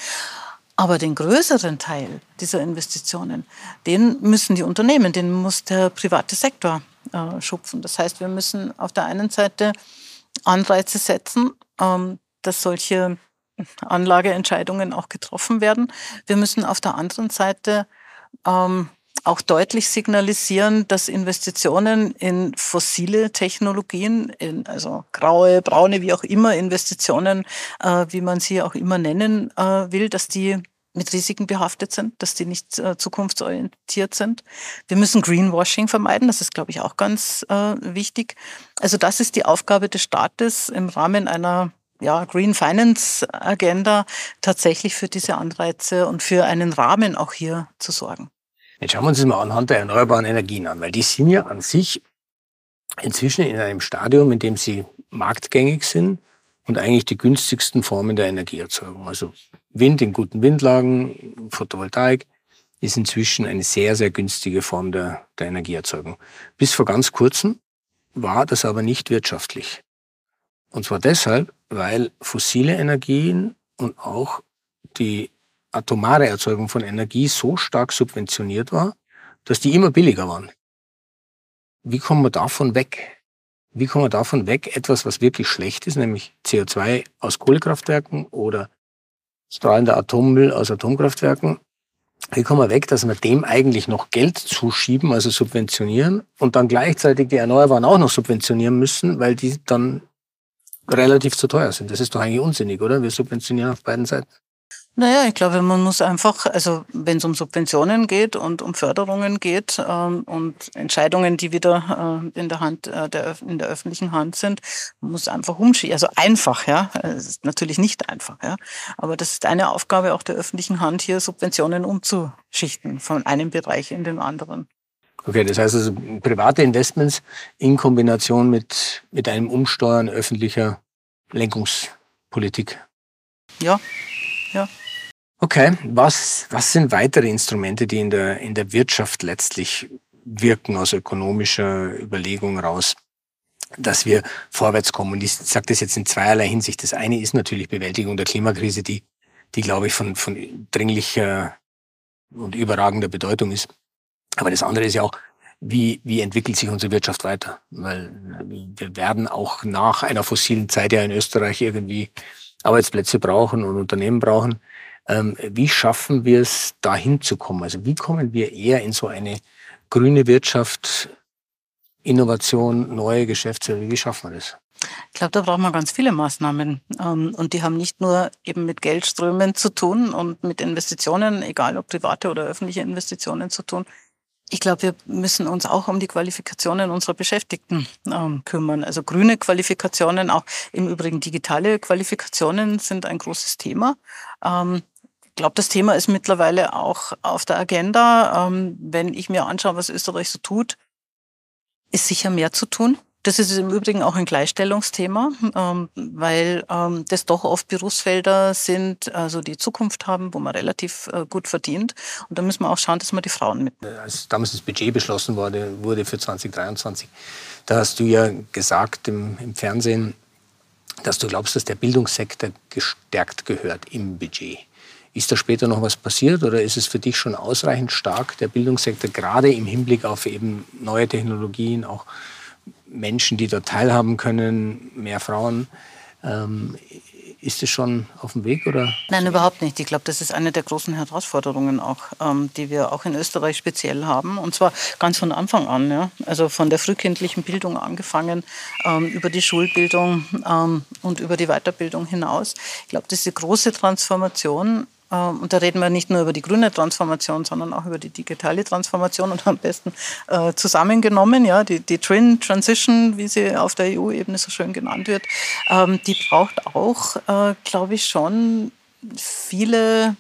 Aber den größeren Teil dieser Investitionen, den müssen die Unternehmen, den muss der private Sektor äh, schupfen. Das heißt, wir müssen auf der einen Seite Anreize setzen, ähm, dass solche Anlageentscheidungen auch getroffen werden. Wir müssen auf der anderen Seite ähm, auch deutlich signalisieren, dass Investitionen in fossile Technologien, in also graue, braune, wie auch immer Investitionen, äh, wie man sie auch immer nennen äh, will, dass die mit Risiken behaftet sind, dass die nicht äh, zukunftsorientiert sind. Wir müssen Greenwashing vermeiden, das ist, glaube ich, auch ganz äh, wichtig. Also das ist die Aufgabe des Staates im Rahmen einer ja, Green Finance Agenda tatsächlich für diese Anreize und für einen Rahmen auch hier zu sorgen. Jetzt schauen wir uns das mal anhand der erneuerbaren Energien an, weil die sind ja an sich inzwischen in einem Stadium, in dem sie marktgängig sind und eigentlich die günstigsten Formen der Energieerzeugung. Also Wind in guten Windlagen, Photovoltaik ist inzwischen eine sehr, sehr günstige Form der, der Energieerzeugung. Bis vor ganz kurzem war das aber nicht wirtschaftlich. Und zwar deshalb, weil fossile Energien und auch die atomare Erzeugung von Energie so stark subventioniert war, dass die immer billiger waren. Wie kommen wir davon weg? Wie kommen wir davon weg, etwas, was wirklich schlecht ist, nämlich CO2 aus Kohlekraftwerken oder strahlender Atommüll aus Atomkraftwerken, wie kommen wir weg, dass wir dem eigentlich noch Geld zuschieben, also subventionieren und dann gleichzeitig die Erneuerbaren auch noch subventionieren müssen, weil die dann relativ zu teuer sind. Das ist doch eigentlich unsinnig, oder? Wir subventionieren auf beiden Seiten. Naja, ich glaube, man muss einfach, also wenn es um Subventionen geht und um Förderungen geht ähm, und Entscheidungen, die wieder äh, in der Hand äh, der in der öffentlichen Hand sind, man muss einfach umschieben. Also einfach, ja, es ist natürlich nicht einfach, ja, aber das ist eine Aufgabe auch der öffentlichen Hand, hier Subventionen umzuschichten von einem Bereich in den anderen. Okay, das heißt also private Investments in Kombination mit mit einem Umsteuern öffentlicher Lenkungspolitik. Ja, ja. Okay, was, was sind weitere Instrumente, die in der, in der Wirtschaft letztlich wirken aus ökonomischer Überlegung raus, dass wir vorwärts kommen? Und ich sage das jetzt in zweierlei Hinsicht. Das eine ist natürlich Bewältigung der Klimakrise, die, die glaube ich, von, von dringlicher und überragender Bedeutung ist. Aber das andere ist ja auch, wie, wie entwickelt sich unsere Wirtschaft weiter? Weil wir werden auch nach einer fossilen Zeit ja in Österreich irgendwie Arbeitsplätze brauchen und Unternehmen brauchen. Ähm, wie schaffen wir es, dahin zu kommen? Also wie kommen wir eher in so eine grüne Wirtschaft, Innovation, neue Geschäftsfelder? Wie schaffen wir das? Ich glaube, da braucht man ganz viele Maßnahmen. Ähm, und die haben nicht nur eben mit Geldströmen zu tun und mit Investitionen, egal ob private oder öffentliche Investitionen zu tun. Ich glaube, wir müssen uns auch um die Qualifikationen unserer Beschäftigten ähm, kümmern. Also grüne Qualifikationen, auch im Übrigen digitale Qualifikationen sind ein großes Thema. Ähm, ich glaube, das Thema ist mittlerweile auch auf der Agenda. Ähm, wenn ich mir anschaue, was Österreich so tut, ist sicher mehr zu tun. Das ist im Übrigen auch ein Gleichstellungsthema, ähm, weil ähm, das doch oft Berufsfelder sind, also die Zukunft haben, wo man relativ äh, gut verdient. Und da müssen wir auch schauen, dass man die Frauen mit. Als damals das Budget beschlossen wurde, wurde für 2023, da hast du ja gesagt im, im Fernsehen, dass du glaubst, dass der Bildungssektor gestärkt gehört im Budget. Ist da später noch was passiert oder ist es für dich schon ausreichend stark, der Bildungssektor, gerade im Hinblick auf eben neue Technologien, auch Menschen, die dort teilhaben können, mehr Frauen. Ähm, ist es schon auf dem Weg oder? Nein, überhaupt nicht. Ich glaube, das ist eine der großen Herausforderungen auch, ähm, die wir auch in Österreich speziell haben. Und zwar ganz von Anfang an. Ja? Also von der frühkindlichen Bildung angefangen, ähm, über die Schulbildung ähm, und über die Weiterbildung hinaus. Ich glaube, diese große Transformation und da reden wir nicht nur über die grüne Transformation, sondern auch über die digitale Transformation und am besten äh, zusammengenommen, ja, die, die Twin Transition, wie sie auf der EU-Ebene so schön genannt wird, ähm, die braucht auch, äh, glaube ich, schon viele,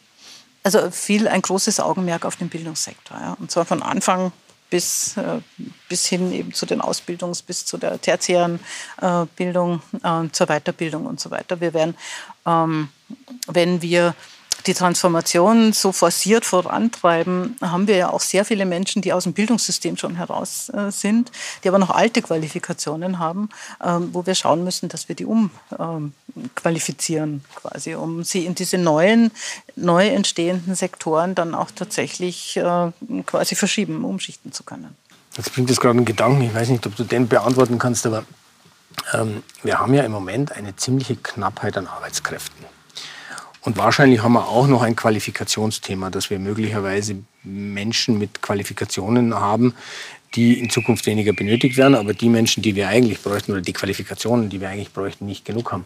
also viel ein großes Augenmerk auf den Bildungssektor. Ja. Und zwar von Anfang bis, äh, bis hin eben zu den Ausbildungs-, bis zu der tertiären äh, Bildung, äh, zur Weiterbildung und so weiter. Wir werden, ähm, wenn wir die Transformation so forciert vorantreiben, haben wir ja auch sehr viele Menschen, die aus dem Bildungssystem schon heraus äh, sind, die aber noch alte Qualifikationen haben, ähm, wo wir schauen müssen, dass wir die umqualifizieren, ähm, quasi, um sie in diese neuen, neu entstehenden Sektoren dann auch tatsächlich äh, quasi verschieben, umschichten zu können. Jetzt bringt es gerade einen Gedanken, ich weiß nicht, ob du den beantworten kannst, aber ähm, wir haben ja im Moment eine ziemliche Knappheit an Arbeitskräften. Und wahrscheinlich haben wir auch noch ein Qualifikationsthema, dass wir möglicherweise Menschen mit Qualifikationen haben, die in Zukunft weniger benötigt werden, aber die Menschen, die wir eigentlich bräuchten, oder die Qualifikationen, die wir eigentlich bräuchten, nicht genug haben.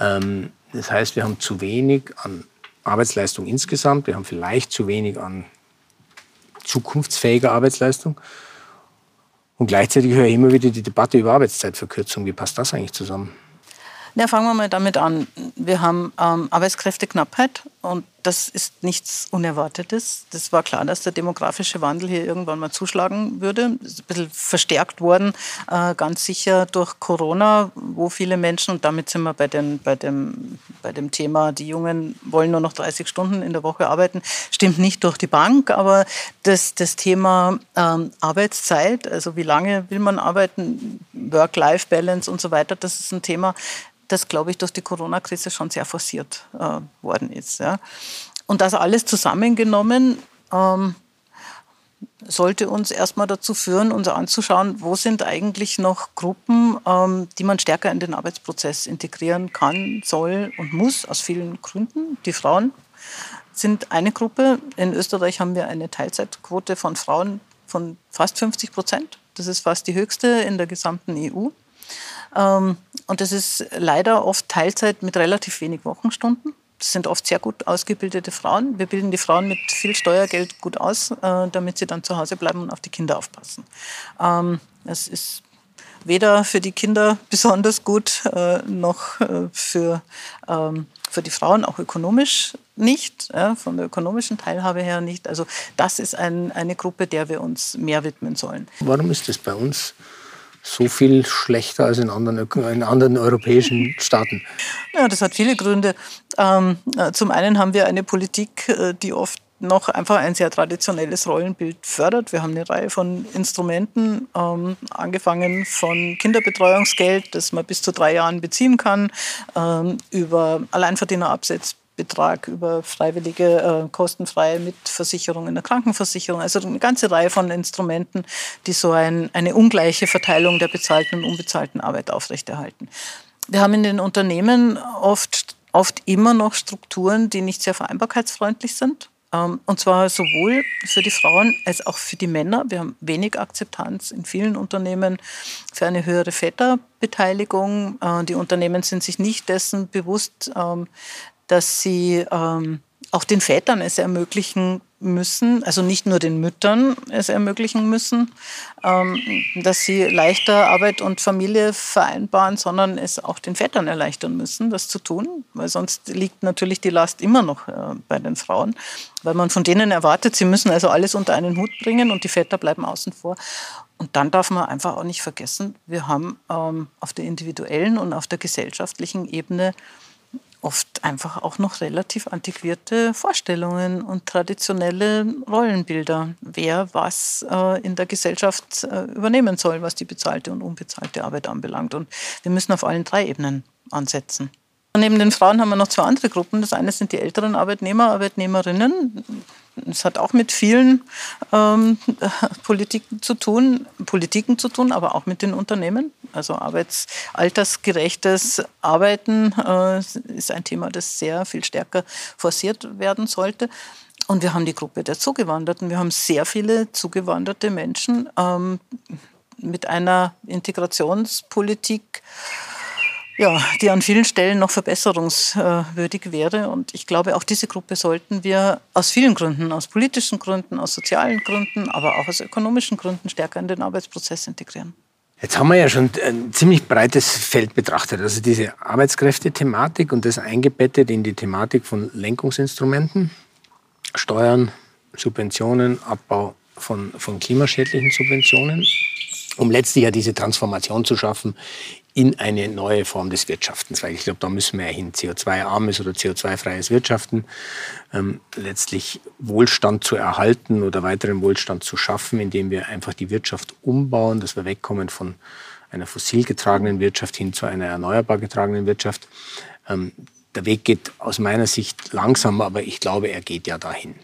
Ähm, das heißt, wir haben zu wenig an Arbeitsleistung insgesamt, wir haben vielleicht zu wenig an zukunftsfähiger Arbeitsleistung. Und gleichzeitig höre ich immer wieder die Debatte über Arbeitszeitverkürzung. Wie passt das eigentlich zusammen? Ja, fangen wir mal damit an. Wir haben ähm, Arbeitskräfteknappheit und das ist nichts Unerwartetes. Das war klar, dass der demografische Wandel hier irgendwann mal zuschlagen würde. Ist ein bisschen verstärkt worden, äh, ganz sicher durch Corona, wo viele Menschen, und damit sind wir bei, den, bei, dem, bei dem Thema, die Jungen wollen nur noch 30 Stunden in der Woche arbeiten, stimmt nicht durch die Bank, aber das, das Thema ähm, Arbeitszeit, also wie lange will man arbeiten, Work-Life-Balance und so weiter, das ist ein Thema, das, glaube ich, durch die Corona-Krise schon sehr forciert äh, worden ist. Ja. Und das alles zusammengenommen ähm, sollte uns erstmal dazu führen, uns anzuschauen, wo sind eigentlich noch Gruppen, ähm, die man stärker in den Arbeitsprozess integrieren kann, soll und muss, aus vielen Gründen. Die Frauen sind eine Gruppe. In Österreich haben wir eine Teilzeitquote von Frauen von fast 50 Prozent. Das ist fast die höchste in der gesamten EU. Ähm, und das ist leider oft Teilzeit mit relativ wenig Wochenstunden. Das sind oft sehr gut ausgebildete Frauen. Wir bilden die Frauen mit viel Steuergeld gut aus, äh, damit sie dann zu Hause bleiben und auf die Kinder aufpassen. Ähm, es ist weder für die Kinder besonders gut äh, noch äh, für, ähm, für die Frauen, auch ökonomisch nicht, von der ökonomischen Teilhabe her nicht. Also das ist ein, eine Gruppe, der wir uns mehr widmen sollen. Warum ist das bei uns so viel schlechter als in anderen, in anderen europäischen Staaten? Ja, das hat viele Gründe. Ähm, äh, zum einen haben wir eine Politik, äh, die oft noch einfach ein sehr traditionelles Rollenbild fördert. Wir haben eine Reihe von Instrumenten, ähm, angefangen von Kinderbetreuungsgeld, das man bis zu drei Jahren beziehen kann, ähm, über Alleinverdienerabsetz Betrag über freiwillige, äh, kostenfreie Mitversicherung in der Krankenversicherung. Also eine ganze Reihe von Instrumenten, die so ein, eine ungleiche Verteilung der bezahlten und unbezahlten Arbeit aufrechterhalten. Wir haben in den Unternehmen oft, oft immer noch Strukturen, die nicht sehr vereinbarkeitsfreundlich sind. Ähm, und zwar sowohl für die Frauen als auch für die Männer. Wir haben wenig Akzeptanz in vielen Unternehmen für eine höhere Väterbeteiligung. Äh, die Unternehmen sind sich nicht dessen bewusst, ähm, dass sie ähm, auch den Vätern es ermöglichen müssen, also nicht nur den Müttern es ermöglichen müssen, ähm, dass sie leichter Arbeit und Familie vereinbaren, sondern es auch den Vätern erleichtern müssen, das zu tun, weil sonst liegt natürlich die Last immer noch äh, bei den Frauen, weil man von denen erwartet, sie müssen also alles unter einen Hut bringen und die Väter bleiben außen vor. Und dann darf man einfach auch nicht vergessen, wir haben ähm, auf der individuellen und auf der gesellschaftlichen Ebene oft einfach auch noch relativ antiquierte Vorstellungen und traditionelle Rollenbilder, wer was äh, in der Gesellschaft äh, übernehmen soll, was die bezahlte und unbezahlte Arbeit anbelangt. Und wir müssen auf allen drei Ebenen ansetzen. Neben den Frauen haben wir noch zwei andere Gruppen. Das eine sind die älteren Arbeitnehmer, Arbeitnehmerinnen. Es hat auch mit vielen ähm, Politiken zu tun, Politiken zu tun, aber auch mit den Unternehmen. Also arbeitsaltersgerechtes Arbeiten äh, ist ein Thema, das sehr viel stärker forciert werden sollte. Und wir haben die Gruppe der Zugewanderten. Wir haben sehr viele zugewanderte Menschen ähm, mit einer Integrationspolitik ja, die an vielen Stellen noch verbesserungswürdig wäre. Und ich glaube, auch diese Gruppe sollten wir aus vielen Gründen, aus politischen Gründen, aus sozialen Gründen, aber auch aus ökonomischen Gründen stärker in den Arbeitsprozess integrieren. Jetzt haben wir ja schon ein ziemlich breites Feld betrachtet. Also diese Arbeitskräfte-Thematik und das eingebettet in die Thematik von Lenkungsinstrumenten, Steuern, Subventionen, Abbau von, von klimaschädlichen Subventionen, um letztlich ja diese Transformation zu schaffen in eine neue Form des Wirtschaftens, weil ich glaube, da müssen wir ja hin, CO2-armes oder CO2-freies Wirtschaften, ähm, letztlich Wohlstand zu erhalten oder weiteren Wohlstand zu schaffen, indem wir einfach die Wirtschaft umbauen, dass wir wegkommen von einer fossil getragenen Wirtschaft hin zu einer erneuerbar getragenen Wirtschaft. Ähm, der Weg geht aus meiner Sicht langsam, aber ich glaube, er geht ja dahin.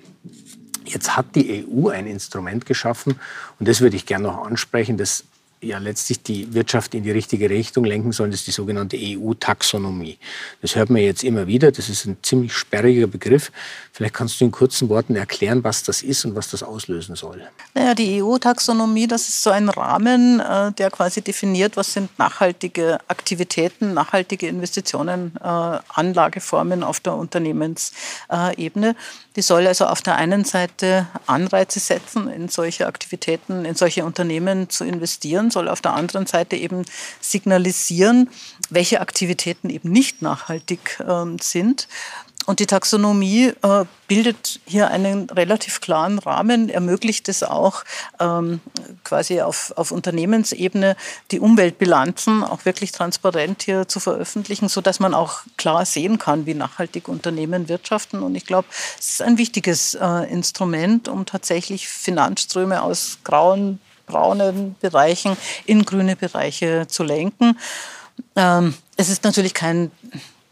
Jetzt hat die EU ein Instrument geschaffen und das würde ich gerne noch ansprechen, das ja letztlich die Wirtschaft in die richtige Richtung lenken sollen, das ist die sogenannte EU-Taxonomie. Das hört man jetzt immer wieder, das ist ein ziemlich sperriger Begriff. Vielleicht kannst du in kurzen Worten erklären, was das ist und was das auslösen soll. Naja, die EU-Taxonomie, das ist so ein Rahmen, äh, der quasi definiert, was sind nachhaltige Aktivitäten, nachhaltige Investitionen, äh, Anlageformen auf der Unternehmensebene. Die soll also auf der einen Seite Anreize setzen, in solche Aktivitäten, in solche Unternehmen zu investieren, soll auf der anderen Seite eben signalisieren, welche Aktivitäten eben nicht nachhaltig äh, sind und die Taxonomie äh, bildet hier einen relativ klaren Rahmen, ermöglicht es auch ähm, quasi auf, auf Unternehmensebene die Umweltbilanzen auch wirklich transparent hier zu veröffentlichen, sodass man auch klar sehen kann, wie nachhaltig Unternehmen wirtschaften. Und ich glaube, es ist ein wichtiges äh, Instrument, um tatsächlich Finanzströme aus grauen, braunen Bereichen in grüne Bereiche zu lenken. Ähm, es ist natürlich kein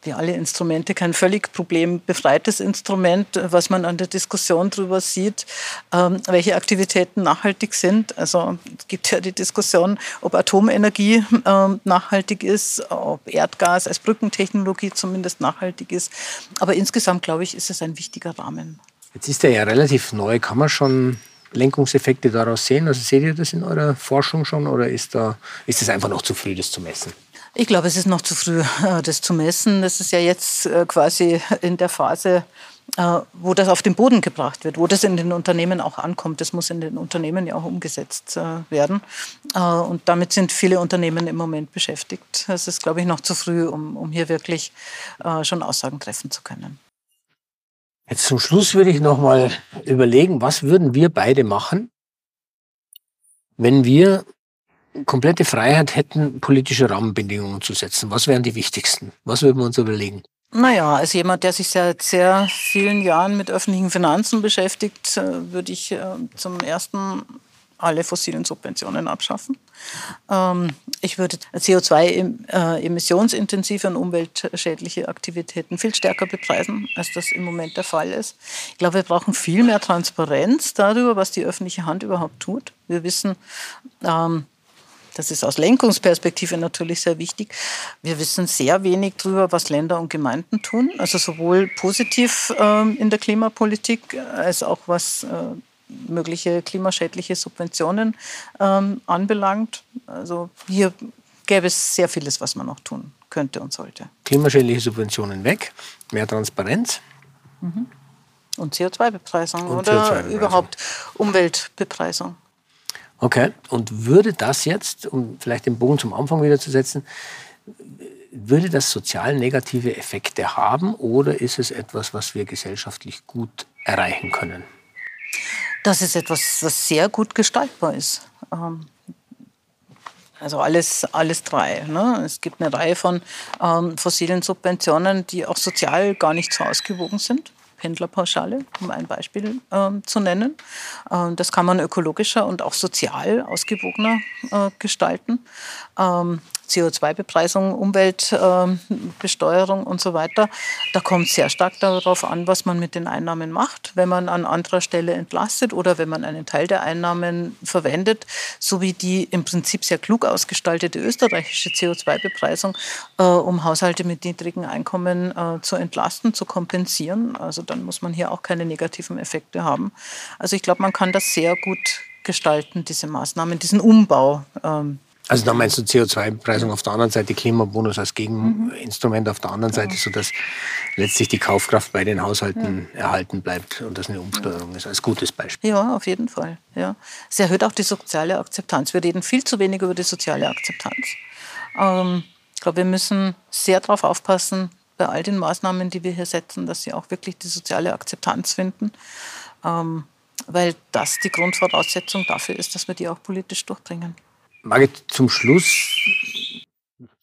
wie alle Instrumente kein völlig problembefreites Instrument, was man an der Diskussion darüber sieht, ähm, welche Aktivitäten nachhaltig sind. Also es gibt ja die Diskussion, ob Atomenergie ähm, nachhaltig ist, ob Erdgas als Brückentechnologie zumindest nachhaltig ist. Aber insgesamt, glaube ich, ist es ein wichtiger Rahmen. Jetzt ist er ja relativ neu. Kann man schon Lenkungseffekte daraus sehen? Also seht ihr das in eurer Forschung schon oder ist, da, ist es einfach noch zu früh, das zu messen? Ich glaube, es ist noch zu früh, äh, das zu messen. Das ist ja jetzt äh, quasi in der Phase, äh, wo das auf den Boden gebracht wird, wo das in den Unternehmen auch ankommt. Das muss in den Unternehmen ja auch umgesetzt werden. Und damit sind viele Unternehmen im Moment beschäftigt. Es ist, glaube ich, noch zu früh, um, um hier wirklich schon Aussagen treffen zu können. Jetzt zum Schluss würde ich noch mal überlegen, was würden wir beide machen, wenn wir komplette Freiheit hätten, politische Rahmenbedingungen zu setzen, was wären die wichtigsten? Was würden wir uns überlegen? Naja, als jemand, der sich seit sehr vielen Jahren mit öffentlichen Finanzen beschäftigt, äh, würde ich äh, zum ersten alle fossilen Subventionen abschaffen. Ähm, ich würde CO2-emissionsintensive und umweltschädliche Aktivitäten viel stärker bepreisen, als das im Moment der Fall ist. Ich glaube, wir brauchen viel mehr Transparenz darüber, was die öffentliche Hand überhaupt tut. Wir wissen, ähm, das ist aus Lenkungsperspektive natürlich sehr wichtig. Wir wissen sehr wenig darüber, was Länder und Gemeinden tun, also sowohl positiv ähm, in der Klimapolitik als auch was äh, mögliche klimaschädliche Subventionen ähm, anbelangt. Also hier gäbe es sehr vieles, was man noch tun könnte und sollte. Klimaschädliche Subventionen weg, mehr Transparenz. Mhm. Und CO2-Bepreisung oder CO2 überhaupt Umweltbepreisung. Okay, und würde das jetzt, um vielleicht den Bogen zum Anfang wieder zu setzen, würde das sozial negative Effekte haben oder ist es etwas, was wir gesellschaftlich gut erreichen können? Das ist etwas, was sehr gut gestaltbar ist. Ähm, also alles, alles drei. Ne? Es gibt eine Reihe von ähm, fossilen Subventionen, die auch sozial gar nicht so ausgewogen sind. Pendlerpauschale, um ein Beispiel äh, zu nennen. Äh, das kann man ökologischer und auch sozial ausgewogener äh, gestalten. Ähm, CO2-Bepreisung, Umweltbesteuerung und so weiter. Da kommt sehr stark darauf an, was man mit den Einnahmen macht. Wenn man an anderer Stelle entlastet oder wenn man einen Teil der Einnahmen verwendet, so wie die im Prinzip sehr klug ausgestaltete österreichische CO2-Bepreisung, äh, um Haushalte mit niedrigen Einkommen äh, zu entlasten, zu kompensieren. Also dann muss man hier auch keine negativen Effekte haben. Also ich glaube, man kann das sehr gut gestalten, diese Maßnahmen, diesen Umbau ähm, also da meinst du CO2-Bepreisung auf der anderen Seite, Klimabonus als Gegeninstrument mhm. auf der anderen Seite, sodass letztlich die Kaufkraft bei den Haushalten ja. erhalten bleibt und das eine Umsteuerung ist, als gutes Beispiel. Ja, auf jeden Fall. Ja. Es erhöht auch die soziale Akzeptanz. Wir reden viel zu wenig über die soziale Akzeptanz. Ähm, ich glaube, wir müssen sehr darauf aufpassen, bei all den Maßnahmen, die wir hier setzen, dass sie auch wirklich die soziale Akzeptanz finden. Ähm, weil das die Grundvoraussetzung dafür ist, dass wir die auch politisch durchbringen. Margit, zum Schluss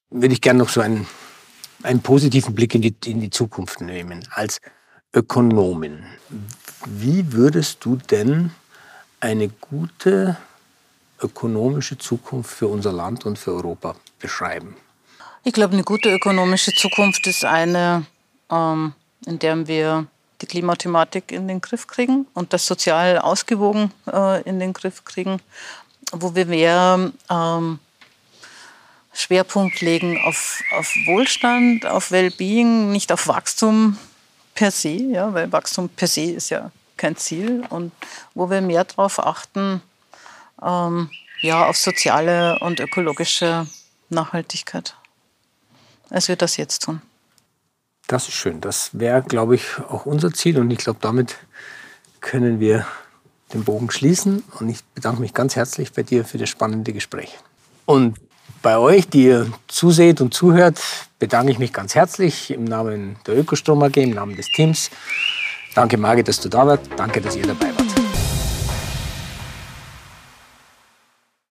würde ich gerne noch so einen, einen positiven Blick in die, in die Zukunft nehmen. Als Ökonomin, wie würdest du denn eine gute ökonomische Zukunft für unser Land und für Europa beschreiben? Ich glaube, eine gute ökonomische Zukunft ist eine, ähm, in der wir die Klimathematik in den Griff kriegen und das sozial ausgewogen äh, in den Griff kriegen, wo wir mehr ähm, Schwerpunkt legen auf, auf Wohlstand, auf Wellbeing, nicht auf Wachstum per se, ja, weil Wachstum per se ist ja kein Ziel und wo wir mehr darauf achten, ähm, ja, auf soziale und ökologische Nachhaltigkeit, als wir das jetzt tun. Das ist schön. Das wäre, glaube ich, auch unser Ziel. Und ich glaube, damit können wir den Bogen schließen. Und ich bedanke mich ganz herzlich bei dir für das spannende Gespräch. Und bei euch, die ihr zuseht und zuhört, bedanke ich mich ganz herzlich im Namen der Ökostrom AG, im Namen des Teams. Danke, Margit, dass du da warst. Danke, dass ihr dabei wart.